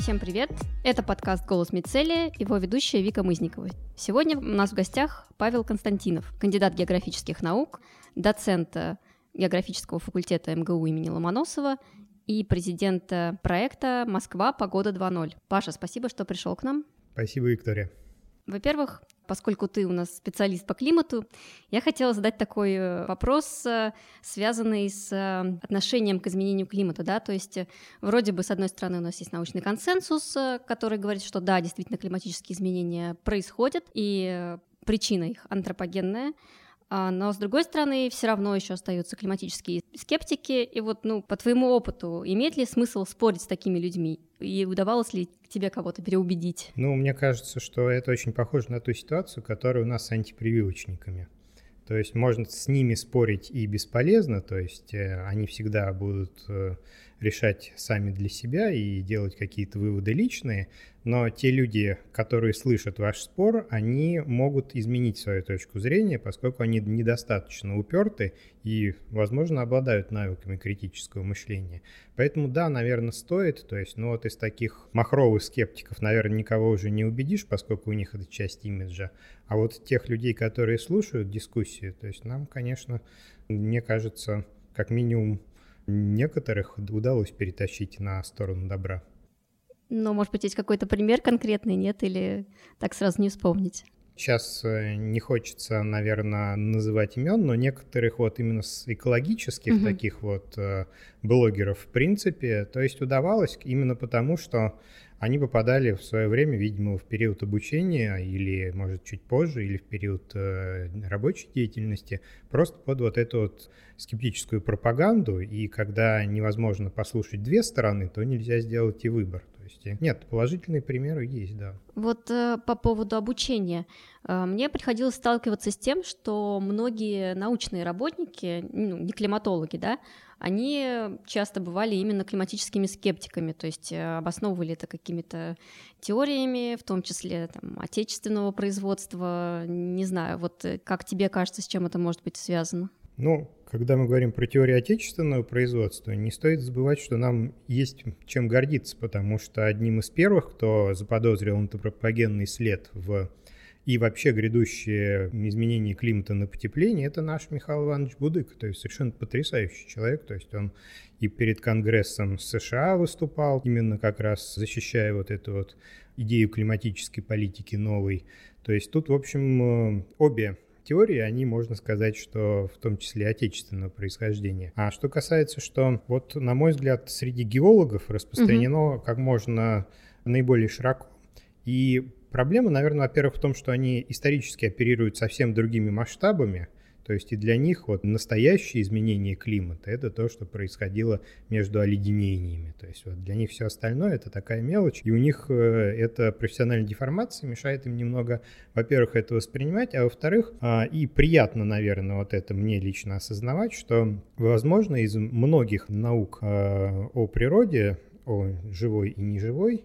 Всем привет! Это подкаст «Голос Мицелия», его ведущая Вика Мызникова. Сегодня у нас в гостях Павел Константинов, кандидат географических наук, доцент географического факультета МГУ имени Ломоносова и президент проекта «Москва. Погода 2.0». Паша, спасибо, что пришел к нам. Спасибо, Виктория. Во-первых, поскольку ты у нас специалист по климату, я хотела задать такой э, вопрос, э, связанный с э, отношением к изменению климата, да, то есть вроде бы с одной стороны у нас есть научный консенсус, который говорит, что да, действительно климатические изменения происходят, и причина их антропогенная, но с другой стороны, все равно еще остаются климатические скептики. И вот, ну, по твоему опыту, имеет ли смысл спорить с такими людьми? И удавалось ли тебе кого-то переубедить? Ну, мне кажется, что это очень похоже на ту ситуацию, которая у нас с антипрививочниками. То есть можно с ними спорить и бесполезно, то есть э, они всегда будут э, решать сами для себя и делать какие-то выводы личные, но те люди, которые слышат ваш спор, они могут изменить свою точку зрения, поскольку они недостаточно уперты и, возможно, обладают навыками критического мышления. Поэтому да, наверное, стоит, то есть, ну вот из таких махровых скептиков, наверное, никого уже не убедишь, поскольку у них это часть имиджа, а вот тех людей, которые слушают дискуссию, то есть нам, конечно, мне кажется, как минимум некоторых удалось перетащить на сторону добра. Но, может быть, есть какой-то пример конкретный, нет? Или так сразу не вспомнить? Сейчас э, не хочется, наверное, называть имен, но некоторых вот именно с экологических угу. таких вот э, блогеров, в принципе, то есть удавалось именно потому, что они попадали в свое время, видимо, в период обучения или, может, чуть позже, или в период э, рабочей деятельности, просто под вот эту вот скептическую пропаганду, и когда невозможно послушать две стороны, то нельзя сделать и выбор есть нет, положительные примеры есть, да. Вот э, по поводу обучения. Э, мне приходилось сталкиваться с тем, что многие научные работники, ну, не климатологи, да, они часто бывали именно климатическими скептиками, то есть э, обосновывали это какими-то теориями, в том числе там, отечественного производства. Не знаю, вот э, как тебе кажется, с чем это может быть связано? Ну, когда мы говорим про теорию отечественного производства, не стоит забывать, что нам есть чем гордиться, потому что одним из первых, кто заподозрил антропогенный след в и вообще грядущее изменение климата на потепление, это наш Михаил Иванович Будык, то есть совершенно потрясающий человек, то есть он и перед Конгрессом США выступал, именно как раз защищая вот эту вот идею климатической политики новой. То есть тут, в общем, э, обе теории, они, можно сказать, что в том числе отечественного происхождения. А что касается, что вот, на мой взгляд, среди геологов распространено угу. как можно наиболее широко. И проблема, наверное, во-первых, в том, что они исторически оперируют совсем другими масштабами – то есть и для них вот настоящее изменение климата – это то, что происходило между оледенениями. То есть вот для них все остальное – это такая мелочь, и у них э, эта профессиональная деформация мешает им немного, во-первых, это воспринимать, а во-вторых, а, и приятно, наверное, вот это мне лично осознавать, что, возможно, из многих наук а, о природе, о живой и неживой,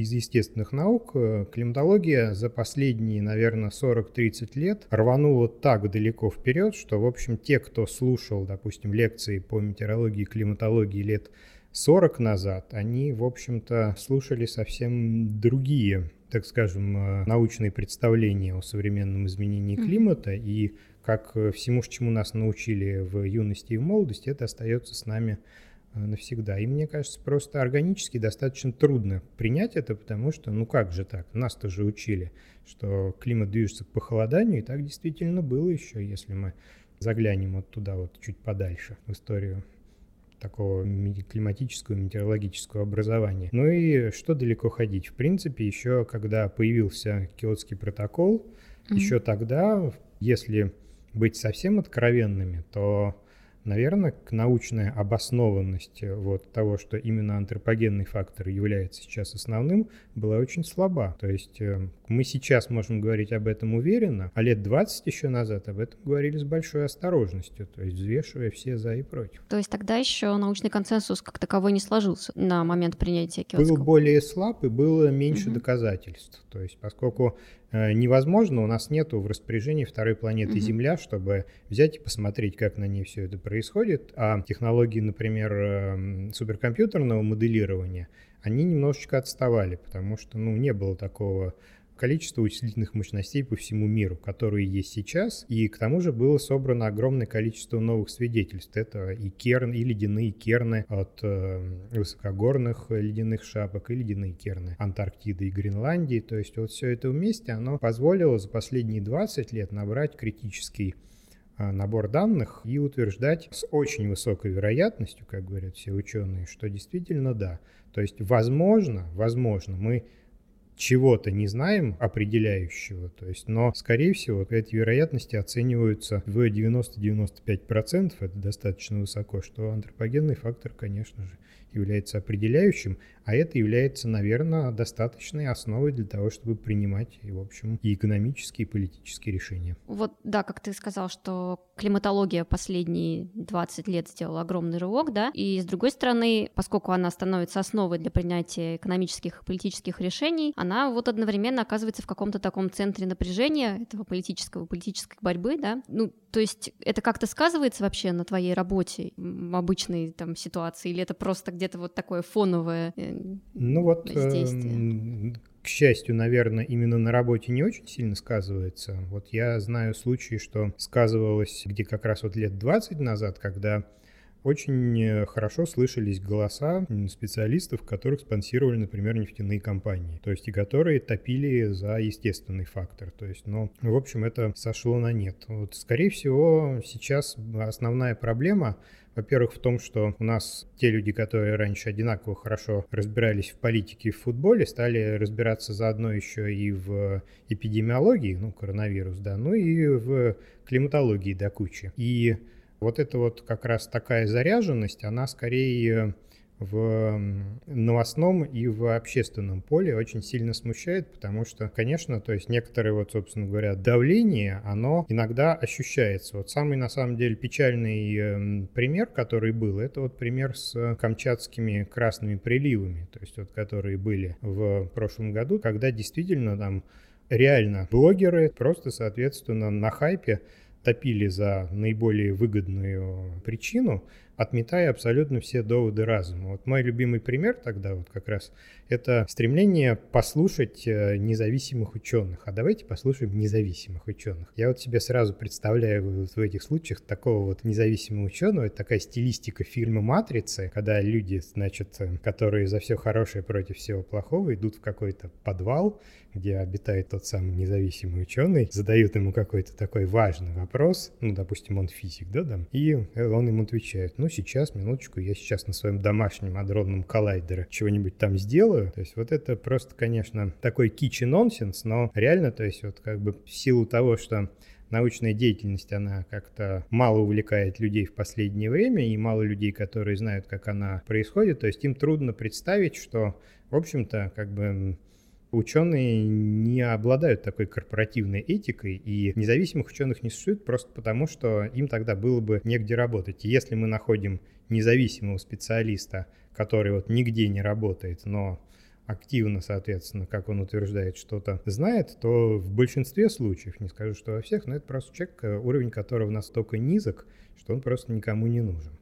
из естественных наук э, климатология за последние, наверное, 40-30 лет рванула так далеко вперед, что, в общем, те, кто слушал, допустим, лекции по метеорологии и климатологии лет 40 назад, они, в общем-то, слушали совсем другие, так скажем, э, научные представления о современном изменении климата, и как всему, чему нас научили в юности и в молодости, это остается с нами навсегда. И мне кажется, просто органически достаточно трудно принять это, потому что, ну как же так, нас тоже учили, что климат движется к похолоданию, и так действительно было еще, если мы заглянем вот туда вот чуть подальше в историю такого климатического, метеорологического образования. Ну и что далеко ходить? В принципе, еще когда появился Киотский протокол, mm-hmm. еще тогда, если быть совсем откровенными, то наверное, к научной обоснованности вот того, что именно антропогенный фактор является сейчас основным, была очень слаба. То есть э, мы сейчас можем говорить об этом уверенно, а лет 20 еще назад об этом говорили с большой осторожностью, то есть взвешивая все за и против. То есть тогда еще научный консенсус как таковой не сложился на момент принятия Киотского? Был более слаб и было меньше угу. доказательств. То есть поскольку невозможно, у нас нету в распоряжении второй планеты угу. Земля, чтобы взять и посмотреть, как на ней все это происходит. А технологии, например, эм, суперкомпьютерного моделирования, они немножечко отставали, потому что ну, не было такого количество вычислительных мощностей по всему миру, которые есть сейчас, и к тому же было собрано огромное количество новых свидетельств. Это и керн, и ледяные керны от э, высокогорных ледяных шапок, и ледяные керны Антарктиды и Гренландии. То есть вот все это вместе, оно позволило за последние 20 лет набрать критический э, набор данных и утверждать с очень высокой вероятностью, как говорят все ученые, что действительно да. То есть возможно, возможно, мы чего-то не знаем определяющего, то есть, но, скорее всего, эти вероятности оцениваются в 90-95%, это достаточно высоко, что антропогенный фактор, конечно же, является определяющим, а это является, наверное, достаточной основой для того, чтобы принимать, в общем, и экономические, и политические решения. Вот, да, как ты сказал, что климатология последние 20 лет сделала огромный рывок, да, и с другой стороны, поскольку она становится основой для принятия экономических и политических решений, она вот одновременно оказывается в каком-то таком центре напряжения этого политического, политической борьбы, да, ну, то есть это как-то сказывается вообще на твоей работе в обычной там ситуации, или это просто где-то вот такое фоновое э, ну вот, э, к счастью, наверное, именно на работе не очень сильно сказывается. Вот я знаю случаи, что сказывалось где как раз вот лет 20 назад, когда очень э, хорошо слышались голоса специалистов, которых спонсировали, например, нефтяные компании, то есть и которые топили за естественный фактор. То есть, ну, в общем, это сошло на нет. Вот, скорее всего, сейчас основная проблема во-первых, в том, что у нас те люди, которые раньше одинаково хорошо разбирались в политике и в футболе, стали разбираться заодно еще и в эпидемиологии, ну, коронавирус, да, ну и в климатологии до кучи. И вот это вот как раз такая заряженность, она скорее в новостном и в общественном поле очень сильно смущает, потому что, конечно, то есть некоторые вот, собственно говоря, давление, оно иногда ощущается. Вот самый, на самом деле, печальный эм, пример, который был, это вот пример с камчатскими красными приливами, то есть вот которые были в прошлом году, когда действительно там реально блогеры просто, соответственно, на хайпе топили за наиболее выгодную причину, отметая абсолютно все доводы разума. Вот мой любимый пример тогда вот как раз это стремление послушать э, независимых ученых. А давайте послушаем независимых ученых. Я вот себе сразу представляю вот в этих случаях такого вот независимого ученого. Это такая стилистика фильма «Матрицы», когда люди, значит, э, которые за все хорошее против всего плохого идут в какой-то подвал, где обитает тот самый независимый ученый, задают ему какой-то такой важный вопрос, ну, допустим, он физик, да, там, и он им отвечает, ну, сейчас, минуточку, я сейчас на своем домашнем адронном коллайдере чего-нибудь там сделаю. То есть вот это просто, конечно, такой кичи нонсенс, но реально, то есть вот как бы в силу того, что научная деятельность, она как-то мало увлекает людей в последнее время, и мало людей, которые знают, как она происходит, то есть им трудно представить, что, в общем-то, как бы ученые не обладают такой корпоративной этикой, и независимых ученых не существует просто потому, что им тогда было бы негде работать. И если мы находим независимого специалиста, который вот нигде не работает, но активно, соответственно, как он утверждает, что-то знает, то в большинстве случаев, не скажу, что во всех, но это просто человек, уровень которого настолько низок, что он просто никому не нужен.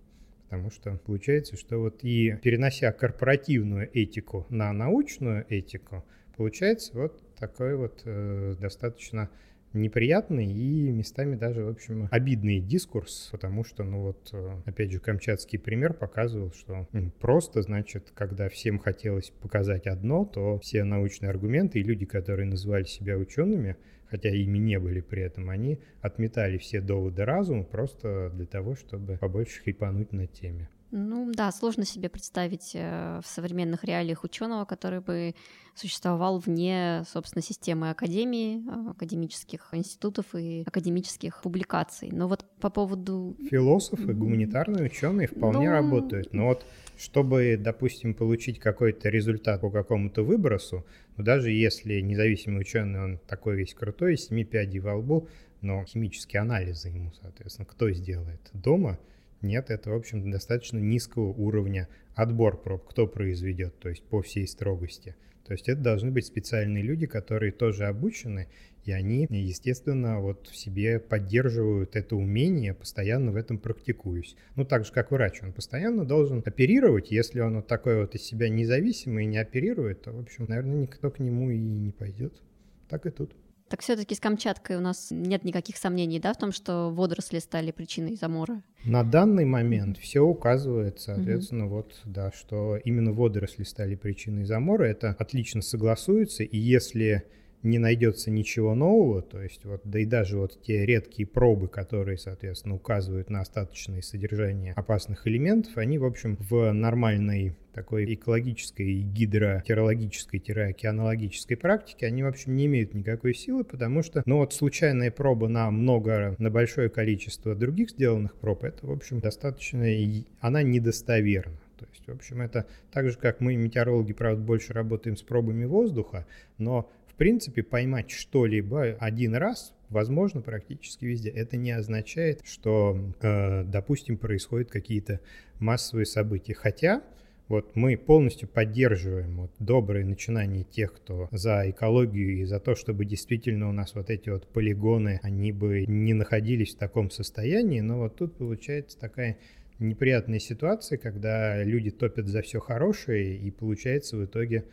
Потому что получается, что вот и перенося корпоративную этику на научную этику, Получается вот такой вот э, достаточно неприятный и местами даже, в общем, обидный дискурс, потому что, ну вот, э, опять же, камчатский пример показывал, что просто, значит, когда всем хотелось показать одно, то все научные аргументы и люди, которые называли себя учеными, хотя ими не были при этом, они отметали все доводы разума просто для того, чтобы побольше хайпануть на теме. Ну да, сложно себе представить э, в современных реалиях ученого, который бы существовал вне, собственно, системы академии, э, академических институтов и академических публикаций. Но вот по поводу... Философы, гуманитарные ученые вполне ну... работают. Но вот чтобы, допустим, получить какой-то результат по какому-то выбросу, ну, даже если независимый ученый, он такой весь крутой, семи пядей во лбу, но химические анализы ему, соответственно, кто сделает? Дома Нет, это, в общем, достаточно низкого уровня отбор проб, кто произведет, то есть по всей строгости. То есть это должны быть специальные люди, которые тоже обучены, и они, естественно, вот в себе поддерживают это умение, постоянно в этом практикуюсь. Ну, так же, как врач, он постоянно должен оперировать. Если он вот такой вот из себя независимый и не оперирует, то, в общем, наверное, никто к нему и не пойдет. Так и тут. Так все-таки с Камчаткой у нас нет никаких сомнений, да, в том, что водоросли стали причиной замора? На данный момент все указывает, соответственно, угу. вот, да, что именно водоросли стали причиной замора. Это отлично согласуется, и если не найдется ничего нового, то есть вот, да и даже вот те редкие пробы, которые, соответственно, указывают на остаточное содержание опасных элементов, они, в общем, в нормальной такой экологической, гидротерологической, океанологической практике, они, в общем, не имеют никакой силы, потому что, ну вот случайная проба на много, на большое количество других сделанных проб, это, в общем, достаточно, она недостоверна. То есть, в общем, это так же, как мы, метеорологи, правда, больше работаем с пробами воздуха, но принципе, поймать что-либо один раз возможно практически везде. Это не означает, что, э, допустим, происходят какие-то массовые события. Хотя вот мы полностью поддерживаем вот добрые начинания тех, кто за экологию и за то, чтобы действительно у нас вот эти вот полигоны, они бы не находились в таком состоянии, но вот тут получается такая неприятная ситуация, когда люди топят за все хорошее, и получается в итоге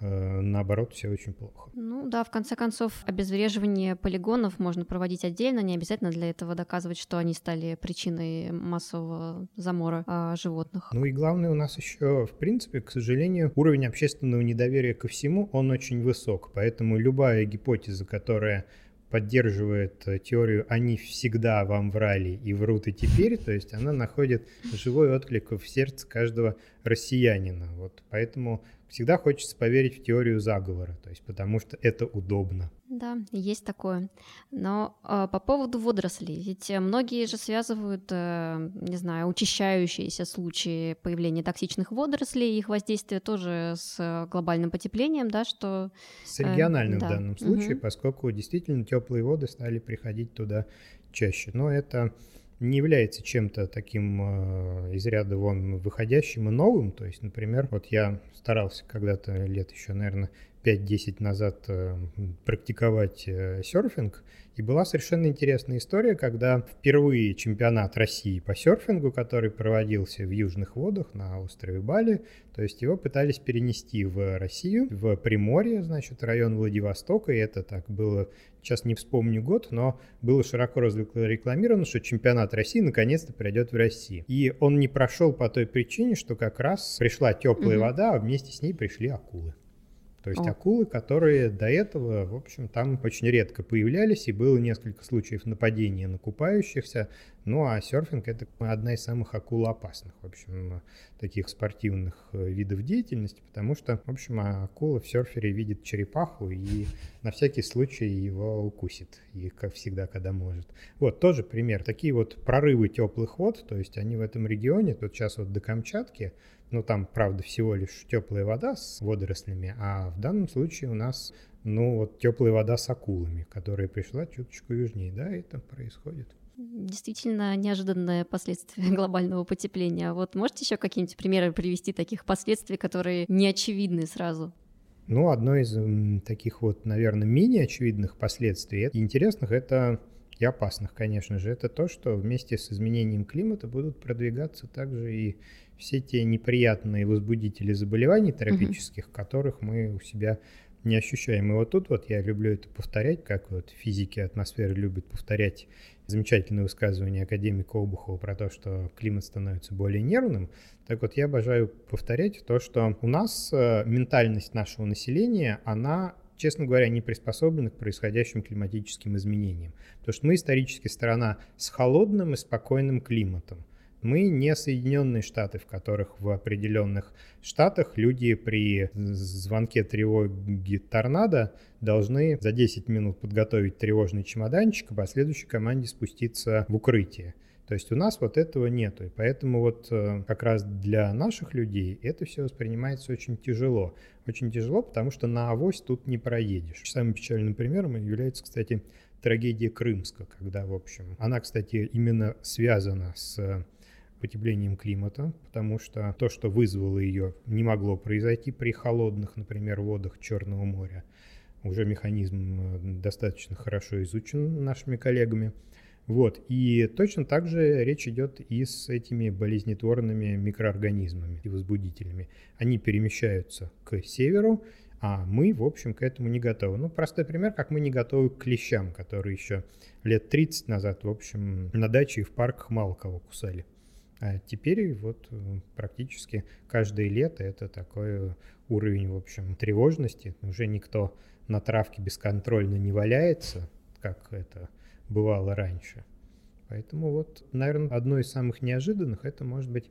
наоборот, все очень плохо. Ну да, в конце концов, обезвреживание полигонов можно проводить отдельно, не обязательно для этого доказывать, что они стали причиной массового замора а, животных. Ну и главное, у нас еще, в принципе, к сожалению, уровень общественного недоверия ко всему, он очень высок, поэтому любая гипотеза, которая поддерживает э, теорию «они всегда вам врали и врут и теперь», то есть она находит живой отклик в сердце каждого россиянина. Вот поэтому всегда хочется поверить в теорию заговора, то есть потому что это удобно. Да, есть такое. Но э, по поводу водорослей, ведь многие же связывают, э, не знаю, учащающиеся случаи появления токсичных водорослей, их воздействие тоже с глобальным потеплением, да, что... С региональным э, да. в данном случае, угу. поскольку действительно теплые воды стали приходить туда чаще. Но это не является чем-то таким э, из ряда вон выходящим и новым. То есть, например, вот я старался когда-то лет еще, наверное, 5-10 назад э, практиковать э, серфинг, и была совершенно интересная история, когда впервые чемпионат России по серфингу, который проводился в южных водах на острове Бали, то есть его пытались перенести в Россию, в Приморье, значит, район Владивостока, и это так было, сейчас не вспомню год, но было широко рекламировано, что чемпионат России наконец-то придет в Россию. И он не прошел по той причине, что как раз пришла теплая угу. вода, а вместе с ней пришли акулы. То есть О. акулы, которые до этого, в общем, там очень редко появлялись, и было несколько случаев нападения на купающихся. Ну а серфинг это одна из самых акулоопасных, в общем, таких спортивных э, видов деятельности, потому что, в общем, акула в серфере видит черепаху и на всякий случай его укусит, и как всегда, когда может. Вот тоже пример. Такие вот прорывы теплых вод, то есть они в этом регионе, тут сейчас вот до Камчатки, ну, там, правда, всего лишь теплая вода с водорослями, а в данном случае у нас, ну, вот теплая вода с акулами, которая пришла чуточку южнее, да, это происходит. Действительно неожиданное последствие глобального потепления. Вот можете еще какие-нибудь примеры привести таких последствий, которые не очевидны сразу? Ну, одно из таких вот, наверное, менее очевидных последствий и интересных это и опасных, конечно же, это то, что вместе с изменением климата будут продвигаться также и все те неприятные возбудители заболеваний тропических, угу. которых мы у себя не ощущаем. И вот тут вот я люблю это повторять, как вот физики атмосферы любят повторять замечательное высказывание академика Обухова про то, что климат становится более нервным. Так вот, я обожаю повторять то, что у нас э, ментальность нашего населения, она честно говоря, не приспособлена к происходящим климатическим изменениям. Потому что мы исторически страна с холодным и спокойным климатом. Мы не Соединенные Штаты, в которых в определенных штатах люди при звонке тревоги торнадо должны за 10 минут подготовить тревожный чемоданчик, а по следующей команде спуститься в укрытие. То есть у нас вот этого нету, и поэтому вот э, как раз для наших людей это все воспринимается очень тяжело. Очень тяжело, потому что на авось тут не проедешь. Самым печальным примером является, кстати, трагедия Крымска, когда, в общем, она, кстати, именно связана с потеплением климата, потому что то, что вызвало ее, не могло произойти при холодных, например, водах Черного моря. Уже механизм э, достаточно хорошо изучен нашими коллегами. Вот. И точно так же речь идет и с этими болезнетворными микроорганизмами и возбудителями. Они перемещаются к северу, а мы, в общем, к этому не готовы. Ну, простой пример, как мы не готовы к клещам, которые еще лет 30 назад, в общем, на даче и в парках мало кого кусали. А теперь вот э, практически каждое лето это такой уровень, в общем, тревожности. Уже никто на травке бесконтрольно не валяется, как это бывало раньше. Поэтому вот, наверное, одно из самых неожиданных это может быть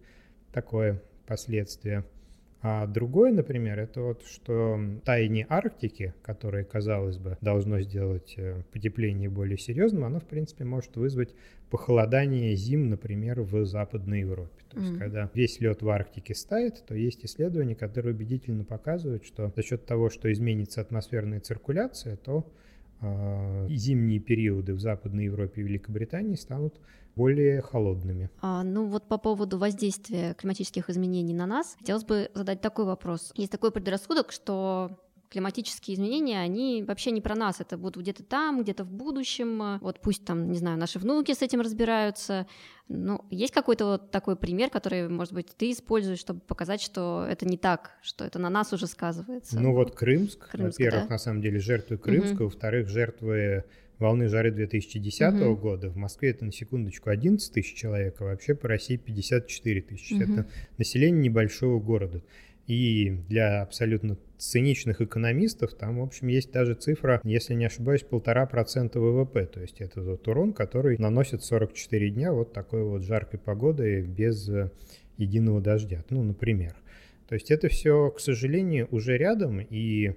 такое последствие – а другое, например, это вот, что таяние Арктики, которое, казалось бы, должно сделать э, потепление более серьезным, оно, в принципе, может вызвать похолодание зим, например, в Западной Европе. То есть, mm-hmm. когда весь лед в Арктике стает, то есть исследования, которые убедительно показывают, что за счет того, что изменится атмосферная циркуляция, то э, зимние периоды в Западной Европе и Великобритании станут более холодными. А, ну вот по поводу воздействия климатических изменений на нас, хотелось бы задать такой вопрос. Есть такой предрассудок, что климатические изменения, они вообще не про нас, это будут где-то там, где-то в будущем, вот пусть там, не знаю, наши внуки с этим разбираются, ну, есть какой-то вот такой пример, который, может быть, ты используешь, чтобы показать, что это не так, что это на нас уже сказывается? Ну вот Крымск, Крымск во-первых, да? на самом деле жертвы Крымска, угу. во-вторых, жертвы волны жары 2010 угу. года. В Москве это на секундочку 11 тысяч человек, а вообще по России 54 тысячи. Угу. Это население небольшого города. И для абсолютно циничных экономистов там, в общем, есть даже цифра, если не ошибаюсь, полтора процента ВВП. То есть это тот урон, который наносит 44 дня вот такой вот жаркой погоды без э, единого дождя. Ну, например. То есть это все, к сожалению, уже рядом, и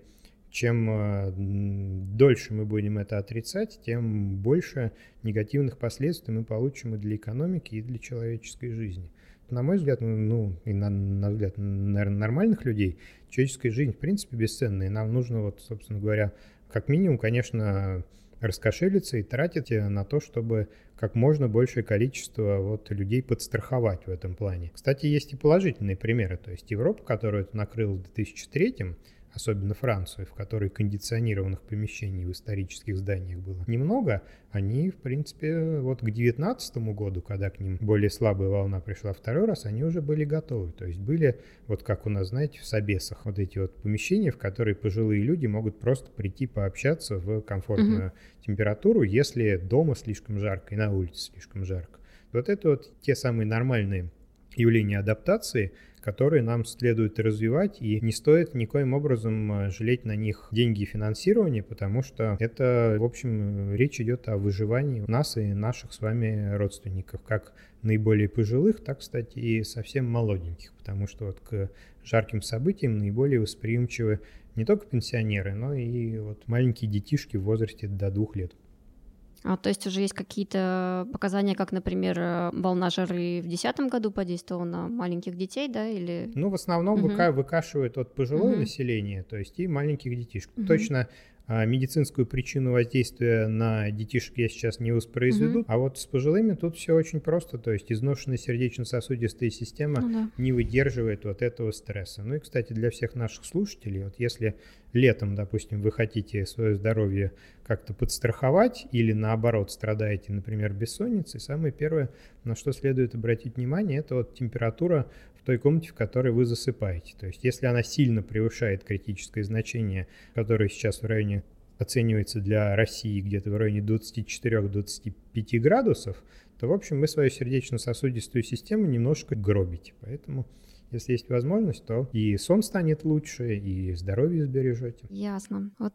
чем э, дольше мы будем это отрицать, тем больше негативных последствий мы получим и для экономики, и для человеческой жизни. На мой взгляд, ну, и на, на взгляд, нормальных людей, человеческая жизнь, в принципе, бесценна. И нам нужно, вот, собственно говоря, как минимум, конечно, раскошелиться и тратить на то, чтобы как можно большее количество вот людей подстраховать в этом плане. Кстати, есть и положительные примеры. То есть Европа, которую это накрыла в 2003 особенно Францию, в которой кондиционированных помещений в исторических зданиях было немного, они, в принципе, вот к 2019 году, когда к ним более слабая волна пришла второй раз, они уже были готовы. То есть были, вот как у нас, знаете, в Собесах, вот эти вот помещения, в которые пожилые люди могут просто прийти пообщаться в комфортную угу. температуру, если дома слишком жарко и на улице слишком жарко. Вот это вот те самые нормальные явления адаптации – которые нам следует развивать, и не стоит никоим образом э, жалеть на них деньги и финансирование, потому что это, в общем, речь идет о выживании нас и наших с вами родственников, как наиболее пожилых, так, кстати, и совсем молоденьких, потому что вот к жарким событиям наиболее восприимчивы не только пенсионеры, но и вот маленькие детишки в возрасте до двух лет. А, то есть уже есть какие-то показания, как, например, э, волна жары в 2010 году подействовала на маленьких детей, да, или... Ну, в основном угу. выкашивает от пожилое угу. население, то есть и маленьких детишек. Угу. Точно медицинскую причину воздействия на детишек я сейчас не воспроизведу, угу. а вот с пожилыми тут все очень просто, то есть изношенная сердечно-сосудистая система ну, да. не выдерживает вот этого стресса. Ну и, кстати, для всех наших слушателей, вот если летом, допустим, вы хотите свое здоровье как-то подстраховать или наоборот страдаете, например, бессонницей, самое первое, на что следует обратить внимание, это вот температура той комнате, в которой вы засыпаете. То есть если она сильно превышает критическое значение, которое сейчас в районе оценивается для России где-то в районе 24-25 градусов, то, в общем, вы свою сердечно-сосудистую систему немножко гробите. Поэтому если есть возможность, то и сон станет лучше, и здоровье сбережете. Ясно. Вот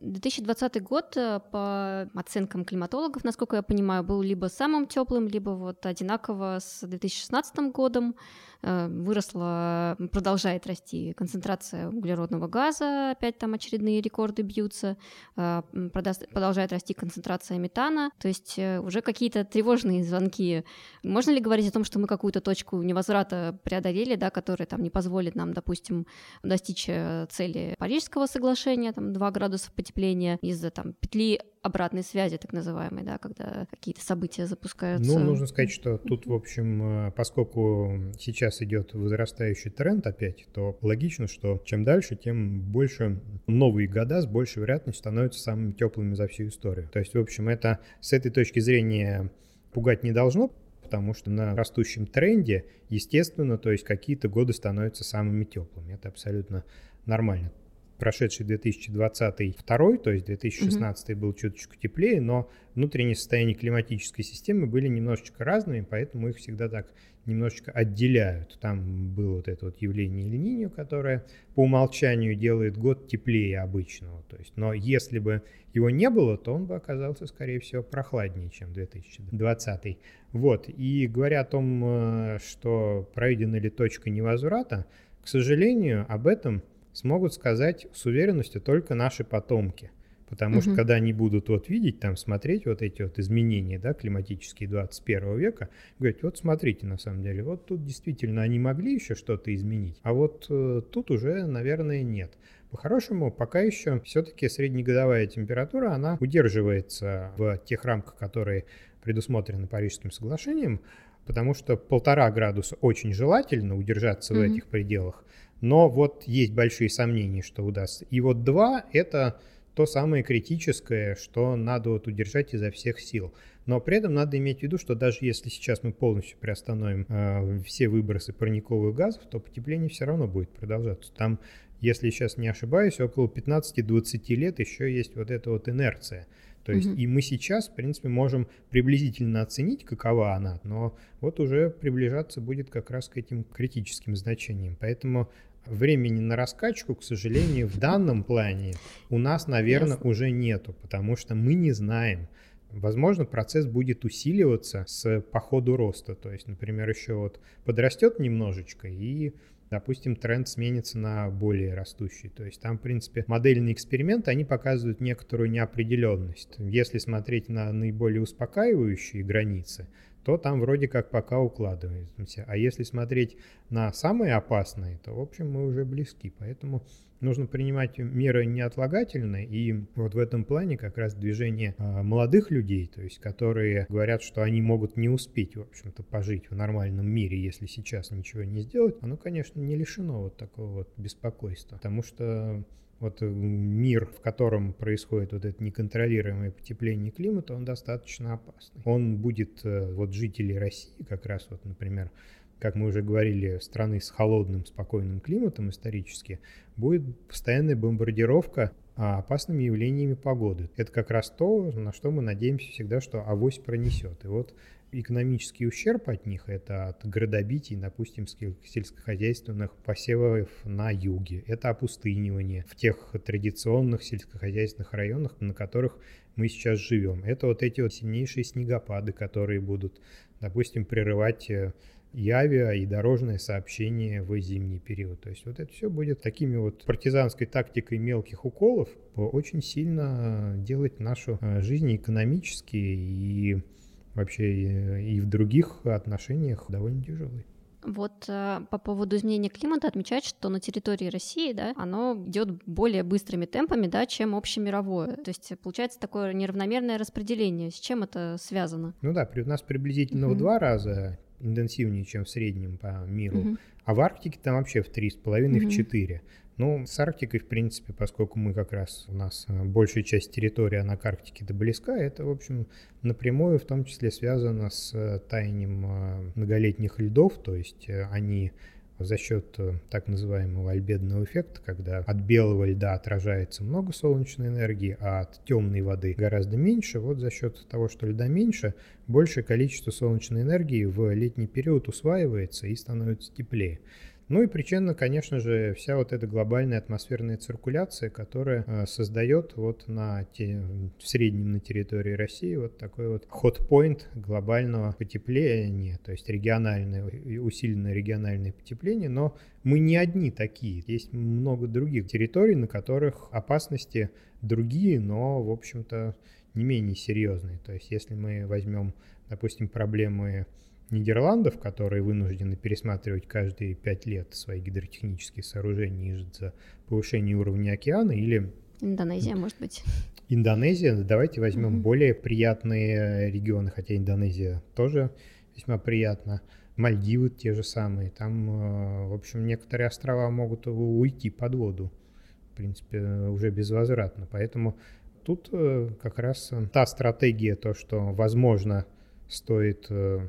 2020 э, год э, по оценкам климатологов, насколько я понимаю, был либо самым теплым, либо вот одинаково с 2016 годом. Э, выросла, продолжает расти концентрация углеродного газа, опять там очередные рекорды бьются, продолжает расти концентрация метана, то есть уже какие-то тревожные звонки. Можно ли говорить о том, что мы какую-то точку невозврата преодолели, да, который там не позволит нам, допустим, достичь э, цели Парижского соглашения, там 2 градуса потепления из-за там петли обратной связи, так называемой, да, когда какие-то события запускаются. Ну, нужно сказать, что тут, в общем, э, поскольку сейчас идет возрастающий тренд опять, то логично, что чем дальше, тем больше новые года с большей вероятностью становятся самыми теплыми за всю историю. То есть, в общем, это с этой точки зрения пугать не должно, потому что на растущем тренде, естественно, то есть какие-то годы становятся самыми теплыми. Это абсолютно нормально прошедший 2022, то есть 2016 угу. был чуточку теплее, но внутреннее состояние климатической системы были немножечко разными, поэтому их всегда так немножечко отделяют. Там было вот это вот явление эль которое по умолчанию делает год теплее обычного. То есть, но если бы его не было, то он бы оказался, скорее всего, прохладнее, чем 2020. Вот. И говоря о том, э, что пройдена ли точка невозврата, к сожалению, об этом смогут сказать с уверенностью только наши потомки. Потому угу. что когда они будут вот видеть, там смотреть вот эти вот изменения, да, климатические 21 века, говорить, вот смотрите, на самом деле, вот тут действительно они могли еще что-то изменить, а вот э, тут уже, наверное, нет. По-хорошему, пока еще все-таки среднегодовая температура, она удерживается в тех рамках, которые предусмотрены Парижским соглашением, потому что полтора градуса очень желательно удержаться mm-hmm. в этих пределах, но вот есть большие сомнения, что удастся. И вот два — это то самое критическое, что надо вот удержать изо всех сил. Но при этом надо иметь в виду, что даже если сейчас мы полностью приостановим э, все выбросы парниковых газов, то потепление все равно будет продолжаться. Там, если сейчас не ошибаюсь, около 15-20 лет еще есть вот эта вот инерция. То есть, угу. и мы сейчас, в принципе, можем приблизительно оценить, какова она, но вот уже приближаться будет как раз к этим критическим значениям. Поэтому времени на раскачку, к сожалению, в данном плане у нас, наверное, Ясно. уже нету, потому что мы не знаем. Возможно, процесс будет усиливаться с по ходу роста. То есть, например, еще вот подрастет немножечко и допустим, тренд сменится на более растущий. То есть там, в принципе, модельные эксперименты, они показывают некоторую неопределенность. Если смотреть на наиболее успокаивающие границы, то там вроде как пока укладываемся. А если смотреть на самые опасные, то, в общем, мы уже близки. Поэтому нужно принимать меры неотлагательно, и вот в этом плане как раз движение а, молодых людей, то есть которые говорят, что они могут не успеть, в общем-то, пожить в нормальном мире, если сейчас ничего не сделать, оно, конечно, не лишено вот такого вот беспокойства, потому что вот э, мир, в котором происходит вот это неконтролируемое потепление климата, он достаточно опасный. Он будет, э, вот жители России, как раз вот, например, как мы уже говорили, страны с холодным, спокойным климатом исторически, будет постоянная бомбардировка а, опасными явлениями погоды. Это как раз то, на что мы надеемся всегда, что авось пронесет. И вот экономический ущерб от них – это от градобитий, допустим, сельскохозяйственных посевов на юге. Это опустынивание в тех традиционных сельскохозяйственных районах, на которых мы сейчас живем. Это вот эти вот сильнейшие снегопады, которые будут, допустим, прерывать э, и авиа, и дорожное сообщение в зимний период. То есть вот это все будет такими вот партизанской тактикой мелких уколов очень сильно делать нашу э, жизнь экономически и вообще и в других отношениях довольно тяжелый. Вот э, по поводу изменения климата отмечать, что на территории России, да, оно идет более быстрыми темпами, да, чем общемировое. То есть получается такое неравномерное распределение. С чем это связано? Ну да, у нас приблизительно uh-huh. в два раза интенсивнее, чем в среднем по миру. Uh-huh. А в Арктике там вообще в три с половиной, в четыре. Ну, с Арктикой, в принципе, поскольку мы как раз, у нас э, большая часть территории, она к Арктике-то близка, это, в общем, напрямую в том числе связано с э, таянием э, многолетних льдов, то есть они за счет так называемого альбедного эффекта, когда от белого льда отражается много солнечной энергии, а от темной воды гораздо меньше, вот за счет того, что льда меньше, большее количество солнечной энергии в летний период усваивается и становится теплее. Ну и причина, конечно же, вся вот эта глобальная атмосферная циркуляция, которая э, создает вот на те, в среднем на территории России вот такой вот hot-point глобального потепления, то есть региональное, усиленное региональное потепление, но мы не одни такие. Есть много других территорий, на которых опасности другие, но, в общем-то, не менее серьезные. То есть если мы возьмем, допустим, проблемы Нидерландов, которые вынуждены пересматривать каждые пять лет свои гидротехнические сооружения из-за повышения уровня океана, или Индонезия, может быть. Индонезия. Давайте возьмем mm-hmm. более приятные регионы, хотя Индонезия тоже весьма приятна. Мальдивы те же самые. Там, э, в общем, некоторые острова могут уйти под воду. В принципе, уже безвозвратно. Поэтому тут э, как раз та стратегия, то, что, возможно, стоит э,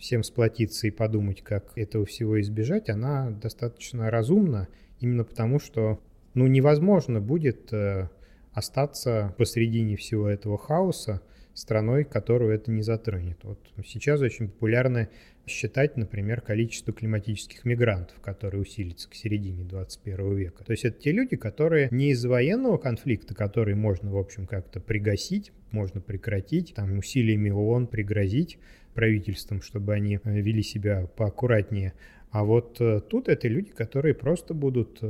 всем сплотиться и подумать, как этого всего избежать, она достаточно разумна, именно потому что ну, невозможно будет э, остаться посредине всего этого хаоса страной, которую это не затронет. Вот сейчас очень популярно считать, например, количество климатических мигрантов, которые усилится к середине 21 века. То есть это те люди, которые не из военного конфликта, который можно, в общем, как-то пригасить, можно прекратить, там усилиями ООН пригрозить правительством, чтобы они э, вели себя поаккуратнее. А вот э, тут это люди, которые просто будут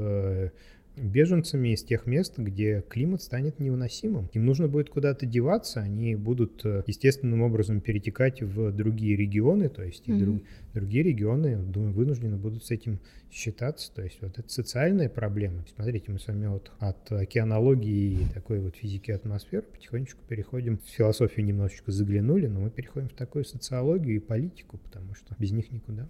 беженцами из тех мест, где климат станет невыносимым. Им нужно будет куда-то деваться, они будут э, естественным образом перетекать в другие регионы, то есть mm-hmm. и друг, другие регионы вынуждены будут с этим считаться. То есть вот это социальная проблема. Смотрите, мы с вами вот от океанологии и такой вот физики атмосферы потихонечку переходим, в философию немножечко заглянули, но мы переходим в такую социологию и политику, потому что без них никуда.